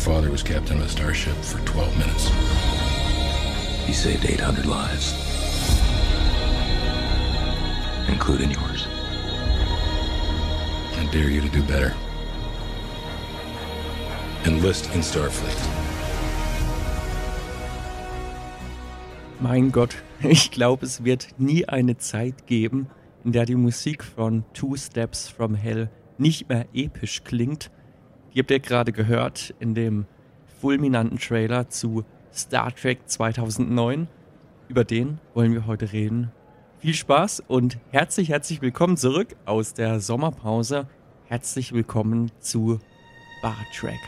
father was captain of a starship for 12 minutes. He saved 800 lives, including yours. I dare you to do better. Enlist in Starfleet. Mein Gott, ich glaube, es wird nie eine Zeit geben, in der die Musik von Two Steps from Hell nicht mehr episch klingt. Die habt ihr gerade gehört in dem fulminanten Trailer zu Star Trek 2009. Über den wollen wir heute reden. Viel Spaß und herzlich, herzlich willkommen zurück aus der Sommerpause. Herzlich willkommen zu Bar Trek.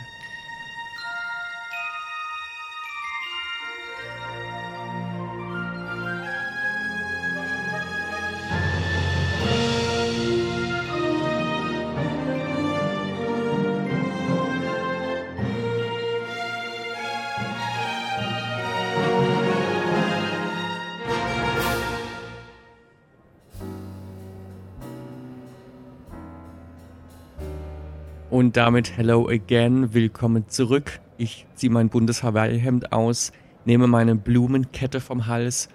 Und damit hello again, willkommen zurück. Ich ziehe mein buntes Hawaii-Hemd aus, nehme meine Blumenkette vom Hals,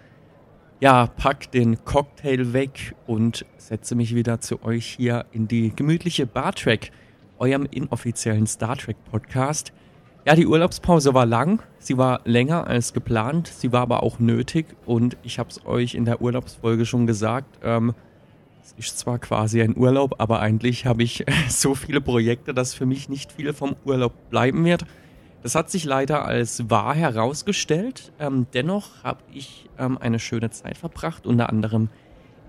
ja, pack den Cocktail weg und setze mich wieder zu euch hier in die gemütliche Bar Trek, eurem inoffiziellen Star Trek Podcast. Ja, die Urlaubspause war lang, sie war länger als geplant, sie war aber auch nötig und ich habe es euch in der Urlaubsfolge schon gesagt, ähm, ist zwar quasi ein Urlaub, aber eigentlich habe ich so viele Projekte, dass für mich nicht viel vom Urlaub bleiben wird. Das hat sich leider als wahr herausgestellt. Ähm, dennoch habe ich ähm, eine schöne Zeit verbracht, unter anderem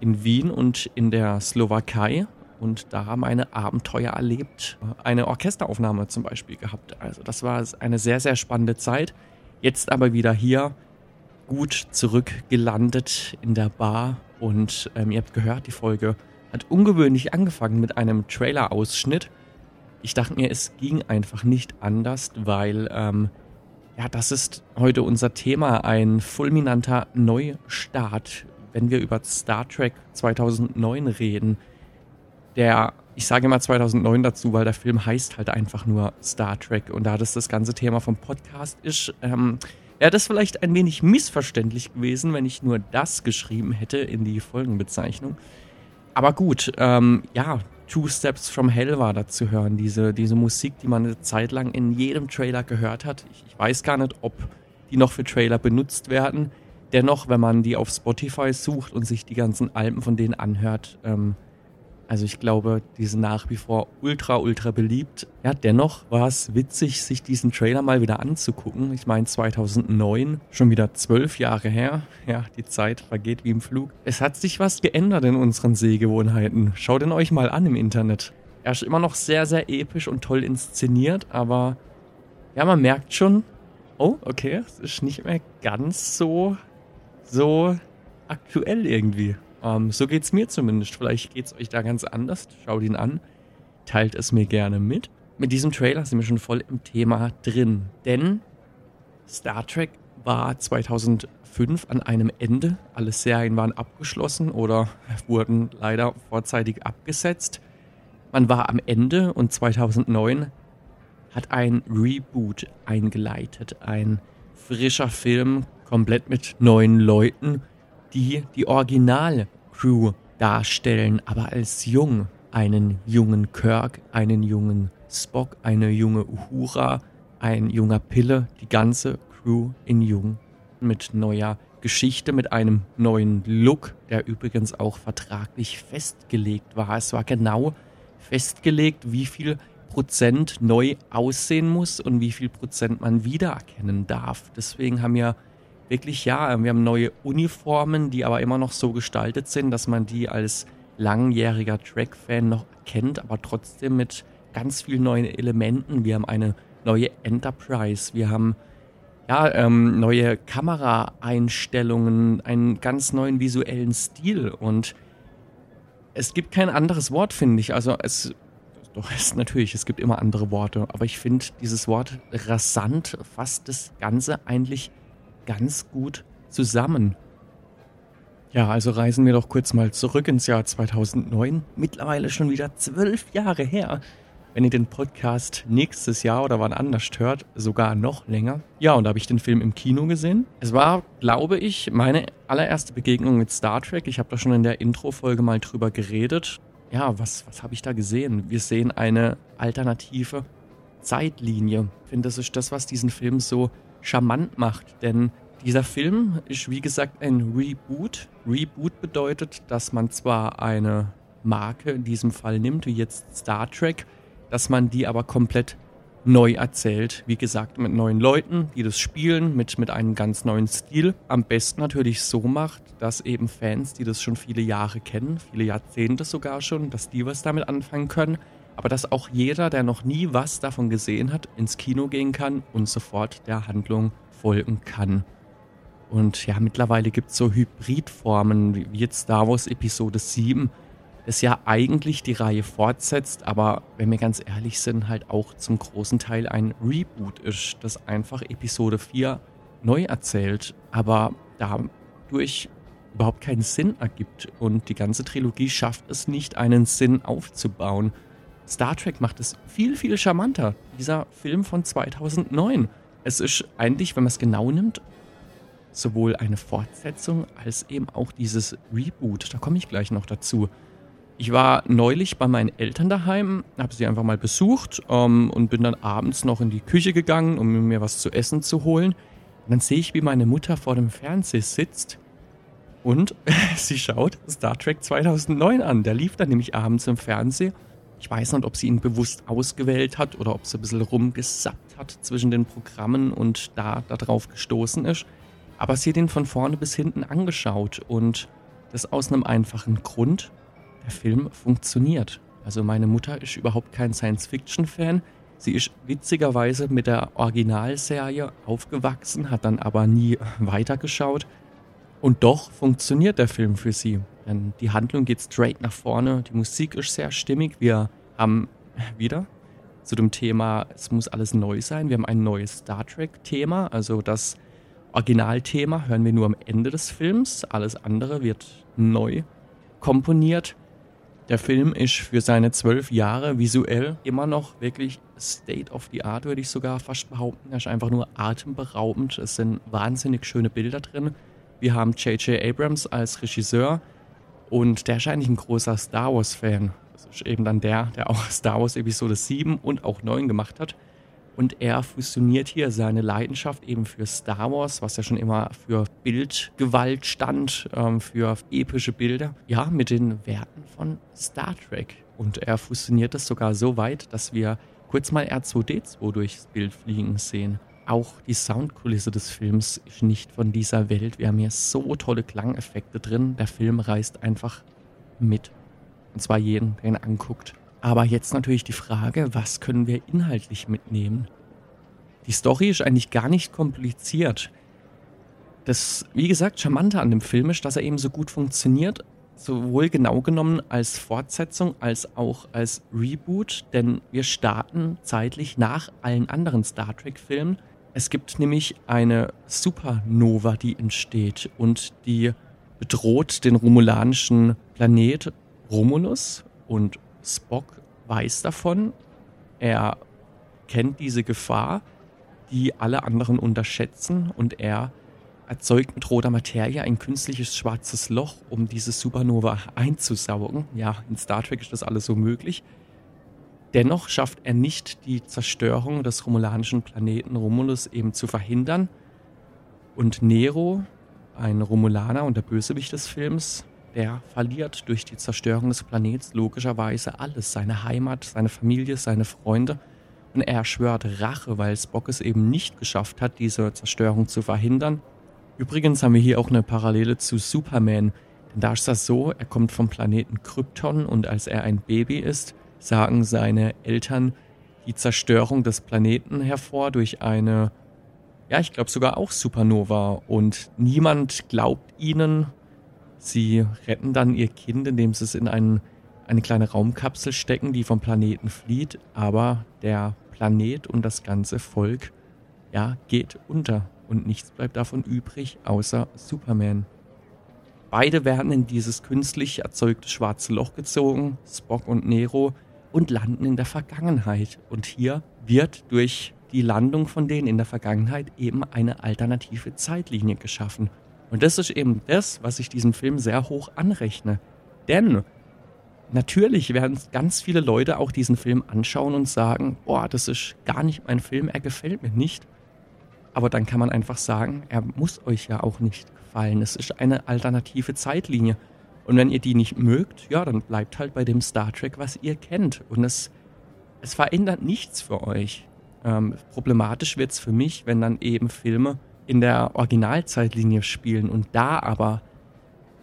in Wien und in der Slowakei. Und da meine Abenteuer erlebt. Eine Orchesteraufnahme zum Beispiel gehabt. Also das war eine sehr, sehr spannende Zeit. Jetzt aber wieder hier gut zurückgelandet in der Bar und ähm, ihr habt gehört, die Folge hat ungewöhnlich angefangen mit einem Trailer-Ausschnitt. Ich dachte mir, es ging einfach nicht anders, weil ähm, ja, das ist heute unser Thema, ein fulminanter Neustart, wenn wir über Star Trek 2009 reden. Der, ich sage immer 2009 dazu, weil der Film heißt halt einfach nur Star Trek und da das das ganze Thema vom Podcast ist, ähm, ja, das ist vielleicht ein wenig missverständlich gewesen, wenn ich nur das geschrieben hätte in die Folgenbezeichnung. Aber gut, ähm, ja, Two Steps from Hell war da zu hören. Diese, diese Musik, die man eine Zeit lang in jedem Trailer gehört hat. Ich, ich weiß gar nicht, ob die noch für Trailer benutzt werden. Dennoch, wenn man die auf Spotify sucht und sich die ganzen Alben von denen anhört, ähm, also ich glaube, die sind nach wie vor ultra, ultra beliebt. Ja, dennoch war es witzig, sich diesen Trailer mal wieder anzugucken. Ich meine, 2009, schon wieder zwölf Jahre her. Ja, die Zeit vergeht wie im Flug. Es hat sich was geändert in unseren Sehgewohnheiten. Schaut ihn euch mal an im Internet. Er ist immer noch sehr, sehr episch und toll inszeniert, aber ja, man merkt schon, oh, okay, es ist nicht mehr ganz so, so aktuell irgendwie. Ähm, so geht's mir zumindest. Vielleicht geht's euch da ganz anders. Schaut ihn an. Teilt es mir gerne mit. Mit diesem Trailer sind wir schon voll im Thema drin. Denn Star Trek war 2005 an einem Ende. Alle Serien waren abgeschlossen oder wurden leider vorzeitig abgesetzt. Man war am Ende und 2009 hat ein Reboot eingeleitet. Ein frischer Film, komplett mit neuen Leuten die die Original-Crew darstellen, aber als jung. Einen jungen Kirk, einen jungen Spock, eine junge Uhura, ein junger Pille, die ganze Crew in jung mit neuer Geschichte, mit einem neuen Look, der übrigens auch vertraglich festgelegt war. Es war genau festgelegt, wie viel Prozent neu aussehen muss und wie viel Prozent man wiedererkennen darf. Deswegen haben ja wirklich, ja, wir haben neue Uniformen, die aber immer noch so gestaltet sind, dass man die als langjähriger Track-Fan noch kennt, aber trotzdem mit ganz vielen neuen Elementen. Wir haben eine neue Enterprise, wir haben ja, ähm, neue Kameraeinstellungen, einen ganz neuen visuellen Stil und es gibt kein anderes Wort, finde ich. Also es, doch, es natürlich, es gibt immer andere Worte, aber ich finde dieses Wort rasant fasst das Ganze eigentlich ganz gut zusammen. Ja, also reisen wir doch kurz mal zurück ins Jahr 2009. Mittlerweile schon wieder zwölf Jahre her. wenn ihr den Podcast nächstes Jahr oder wann anders hört, sogar noch länger. Ja, und da habe ich den Film im Kino gesehen. Es war, glaube ich, meine allererste Begegnung mit Star Trek. Ich habe da schon in der Intro-Folge mal drüber geredet. Ja, was, was habe ich da gesehen? Wir sehen eine alternative Zeitlinie. Ich finde, das ist das, was diesen Film so charmant macht. Denn dieser Film ist, wie gesagt, ein Reboot. Reboot bedeutet, dass man zwar eine Marke in diesem Fall nimmt, wie jetzt Star Trek, dass man die aber komplett neu erzählt. Wie gesagt, mit neuen Leuten, die das spielen, mit, mit einem ganz neuen Stil. Am besten natürlich so macht, dass eben Fans, die das schon viele Jahre kennen, viele Jahrzehnte sogar schon, dass die was damit anfangen können. Aber dass auch jeder, der noch nie was davon gesehen hat, ins Kino gehen kann und sofort der Handlung folgen kann. Und ja, mittlerweile gibt es so Hybridformen, wie jetzt Star Wars Episode 7, das ja eigentlich die Reihe fortsetzt, aber wenn wir ganz ehrlich sind, halt auch zum großen Teil ein Reboot ist, das einfach Episode 4 neu erzählt, aber dadurch überhaupt keinen Sinn ergibt und die ganze Trilogie schafft es nicht, einen Sinn aufzubauen. Star Trek macht es viel, viel charmanter. Dieser Film von 2009. Es ist eigentlich, wenn man es genau nimmt, sowohl eine Fortsetzung als eben auch dieses Reboot. Da komme ich gleich noch dazu. Ich war neulich bei meinen Eltern daheim, habe sie einfach mal besucht ähm, und bin dann abends noch in die Küche gegangen, um mir was zu essen zu holen. Und dann sehe ich, wie meine Mutter vor dem Fernseher sitzt und sie schaut Star Trek 2009 an. Der lief dann nämlich abends im Fernsehen. Ich weiß nicht, ob sie ihn bewusst ausgewählt hat oder ob sie ein bisschen rumgesappt hat zwischen den Programmen und da darauf gestoßen ist. Aber sie hat ihn von vorne bis hinten angeschaut und das aus einem einfachen Grund der Film funktioniert. Also meine Mutter ist überhaupt kein Science-Fiction-Fan. Sie ist witzigerweise mit der Originalserie aufgewachsen, hat dann aber nie weitergeschaut. Und doch funktioniert der Film für sie. Denn die Handlung geht straight nach vorne, die Musik ist sehr stimmig. Wir haben wieder zu dem Thema, es muss alles neu sein. Wir haben ein neues Star Trek-Thema. Also das Originalthema hören wir nur am Ende des Films. Alles andere wird neu komponiert. Der Film ist für seine zwölf Jahre visuell immer noch wirklich State of the Art, würde ich sogar fast behaupten. Er ist einfach nur atemberaubend. Es sind wahnsinnig schöne Bilder drin. Wir haben J.J. Abrams als Regisseur und der ist eigentlich ein großer Star Wars-Fan. Das ist eben dann der, der auch Star Wars Episode 7 und auch 9 gemacht hat. Und er fusioniert hier seine Leidenschaft eben für Star Wars, was ja schon immer für Bildgewalt stand, ähm, für epische Bilder, ja, mit den Werten von Star Trek. Und er fusioniert das sogar so weit, dass wir kurz mal R2D2 durchs Bild fliegen sehen. Auch die Soundkulisse des Films ist nicht von dieser Welt. Wir haben hier so tolle Klangeffekte drin. Der Film reißt einfach mit. Und zwar jeden, der ihn anguckt. Aber jetzt natürlich die Frage, was können wir inhaltlich mitnehmen? Die Story ist eigentlich gar nicht kompliziert. Das, wie gesagt, Charmante an dem Film ist, dass er eben so gut funktioniert, sowohl genau genommen als Fortsetzung als auch als Reboot, denn wir starten zeitlich nach allen anderen Star Trek-Filmen. Es gibt nämlich eine Supernova, die entsteht und die bedroht den romulanischen Planet Romulus und Spock weiß davon. Er kennt diese Gefahr, die alle anderen unterschätzen und er erzeugt mit roter Materie ein künstliches schwarzes Loch, um diese Supernova einzusaugen. Ja, in Star Trek ist das alles so möglich. Dennoch schafft er nicht die Zerstörung des romulanischen Planeten Romulus eben zu verhindern. Und Nero, ein Romulaner und der Bösewicht des Films, der verliert durch die Zerstörung des Planets logischerweise alles. Seine Heimat, seine Familie, seine Freunde. Und er schwört Rache, weil Spock es eben nicht geschafft hat, diese Zerstörung zu verhindern. Übrigens haben wir hier auch eine Parallele zu Superman. Denn da ist das so, er kommt vom Planeten Krypton und als er ein Baby ist, sagen seine Eltern die Zerstörung des Planeten hervor durch eine, ja, ich glaube sogar auch Supernova. Und niemand glaubt ihnen, Sie retten dann ihr Kind, indem sie es in einen, eine kleine Raumkapsel stecken, die vom Planeten flieht, aber der Planet und das ganze Volk, ja, geht unter und nichts bleibt davon übrig, außer Superman. Beide werden in dieses künstlich erzeugte schwarze Loch gezogen, Spock und Nero, und landen in der Vergangenheit. Und hier wird durch die Landung von denen in der Vergangenheit eben eine alternative Zeitlinie geschaffen. Und das ist eben das, was ich diesem Film sehr hoch anrechne. Denn natürlich werden ganz viele Leute auch diesen Film anschauen und sagen, boah, das ist gar nicht mein Film, er gefällt mir nicht. Aber dann kann man einfach sagen, er muss euch ja auch nicht gefallen. Es ist eine alternative Zeitlinie. Und wenn ihr die nicht mögt, ja, dann bleibt halt bei dem Star Trek, was ihr kennt. Und es, es verändert nichts für euch. Ähm, problematisch wird es für mich, wenn dann eben Filme in der Originalzeitlinie spielen und da aber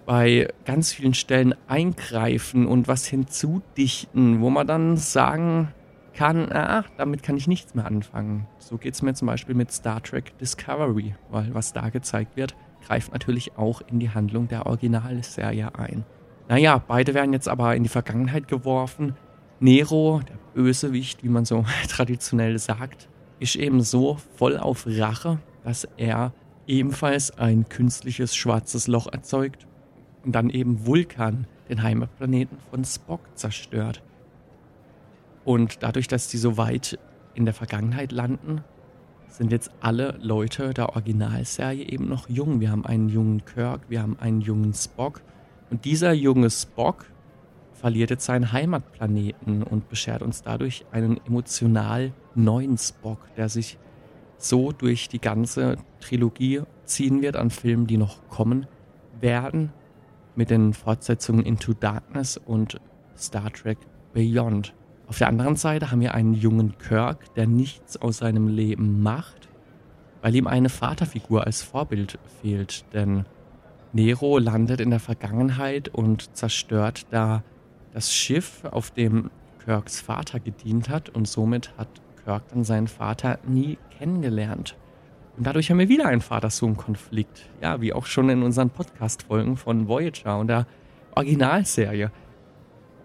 bei ganz vielen Stellen eingreifen und was hinzudichten, wo man dann sagen kann, ach, damit kann ich nichts mehr anfangen. So geht es mir zum Beispiel mit Star Trek Discovery, weil was da gezeigt wird, greift natürlich auch in die Handlung der Originalserie ein. Naja, beide werden jetzt aber in die Vergangenheit geworfen. Nero, der Bösewicht, wie man so traditionell sagt, ist eben so voll auf Rache, dass er ebenfalls ein künstliches schwarzes Loch erzeugt und dann eben Vulkan, den Heimatplaneten von Spock, zerstört. Und dadurch, dass die so weit in der Vergangenheit landen, sind jetzt alle Leute der Originalserie eben noch jung. Wir haben einen jungen Kirk, wir haben einen jungen Spock. Und dieser junge Spock verliert jetzt seinen Heimatplaneten und beschert uns dadurch einen emotional neuen Spock, der sich so durch die ganze Trilogie ziehen wird an Filmen, die noch kommen werden, mit den Fortsetzungen Into Darkness und Star Trek Beyond. Auf der anderen Seite haben wir einen jungen Kirk, der nichts aus seinem Leben macht, weil ihm eine Vaterfigur als Vorbild fehlt. Denn Nero landet in der Vergangenheit und zerstört da das Schiff, auf dem Kirks Vater gedient hat und somit hat Kirk dann seinen Vater nie kennengelernt. Und dadurch haben wir wieder einen Vater-Sohn-Konflikt. Ja, wie auch schon in unseren Podcast-Folgen von Voyager und der Originalserie.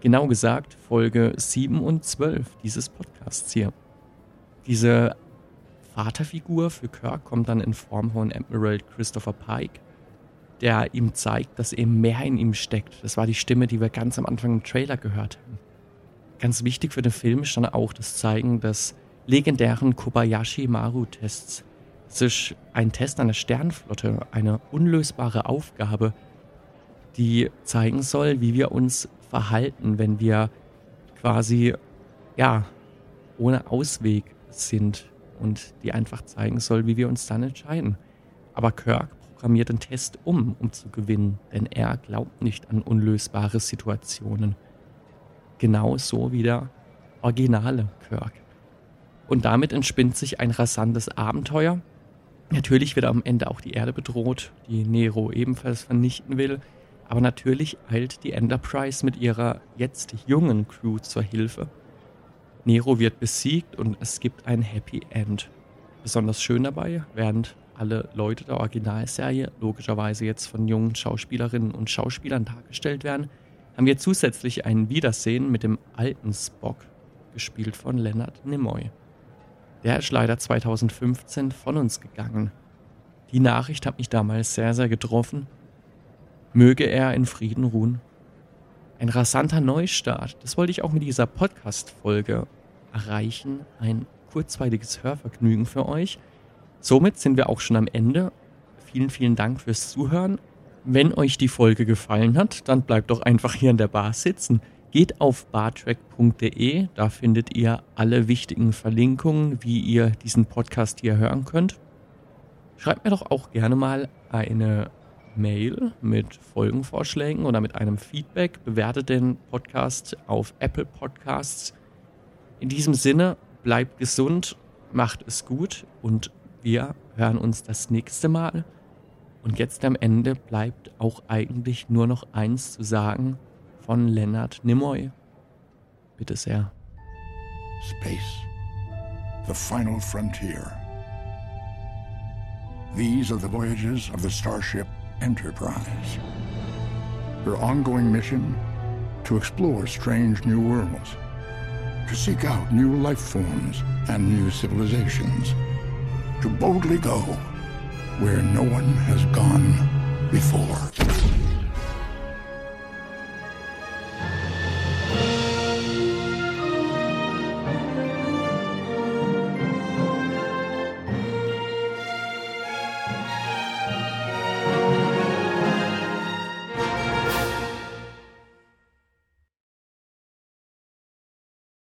Genau gesagt, Folge 7 und 12 dieses Podcasts hier. Diese Vaterfigur für Kirk kommt dann in Form von Admiral Christopher Pike, der ihm zeigt, dass eben mehr in ihm steckt. Das war die Stimme, die wir ganz am Anfang im Trailer gehört haben. Ganz wichtig für den Film ist dann auch das Zeigen des legendären Kobayashi Maru-Tests. Es ist ein Test einer Sternflotte, eine unlösbare Aufgabe, die zeigen soll, wie wir uns verhalten, wenn wir quasi, ja, ohne Ausweg sind und die einfach zeigen soll, wie wir uns dann entscheiden. Aber Kirk programmiert den Test um, um zu gewinnen, denn er glaubt nicht an unlösbare Situationen. Genauso wie der originale Kirk. Und damit entspinnt sich ein rasantes Abenteuer. Natürlich wird am Ende auch die Erde bedroht, die Nero ebenfalls vernichten will. Aber natürlich eilt die Enterprise mit ihrer jetzt jungen Crew zur Hilfe. Nero wird besiegt und es gibt ein Happy End. Besonders schön dabei, während alle Leute der Originalserie logischerweise jetzt von jungen Schauspielerinnen und Schauspielern dargestellt werden, haben wir zusätzlich ein Wiedersehen mit dem alten Spock, gespielt von Leonard Nimoy. Der ist leider 2015 von uns gegangen. Die Nachricht hat mich damals sehr, sehr getroffen Möge er in Frieden ruhen. Ein rasanter Neustart, das wollte ich auch mit dieser Podcast-Folge erreichen. Ein kurzweiliges Hörvergnügen für euch. Somit sind wir auch schon am Ende. Vielen, vielen Dank fürs Zuhören. Wenn euch die Folge gefallen hat, dann bleibt doch einfach hier in der Bar sitzen. Geht auf bartrack.de, da findet ihr alle wichtigen Verlinkungen, wie ihr diesen Podcast hier hören könnt. Schreibt mir doch auch gerne mal eine Mail mit Folgenvorschlägen oder mit einem Feedback. Bewertet den Podcast auf Apple Podcasts. In diesem Sinne, bleibt gesund, macht es gut und wir hören uns das nächste Mal. Und jetzt am Ende bleibt auch eigentlich nur noch eins zu sagen von Leonard Nimoy. Bitte sehr. Space, the final frontier. These are the voyages of the starship Enterprise. Her ongoing mission? To explore strange new worlds, to seek out new life forms and new civilizations, to boldly go where no one has gone before.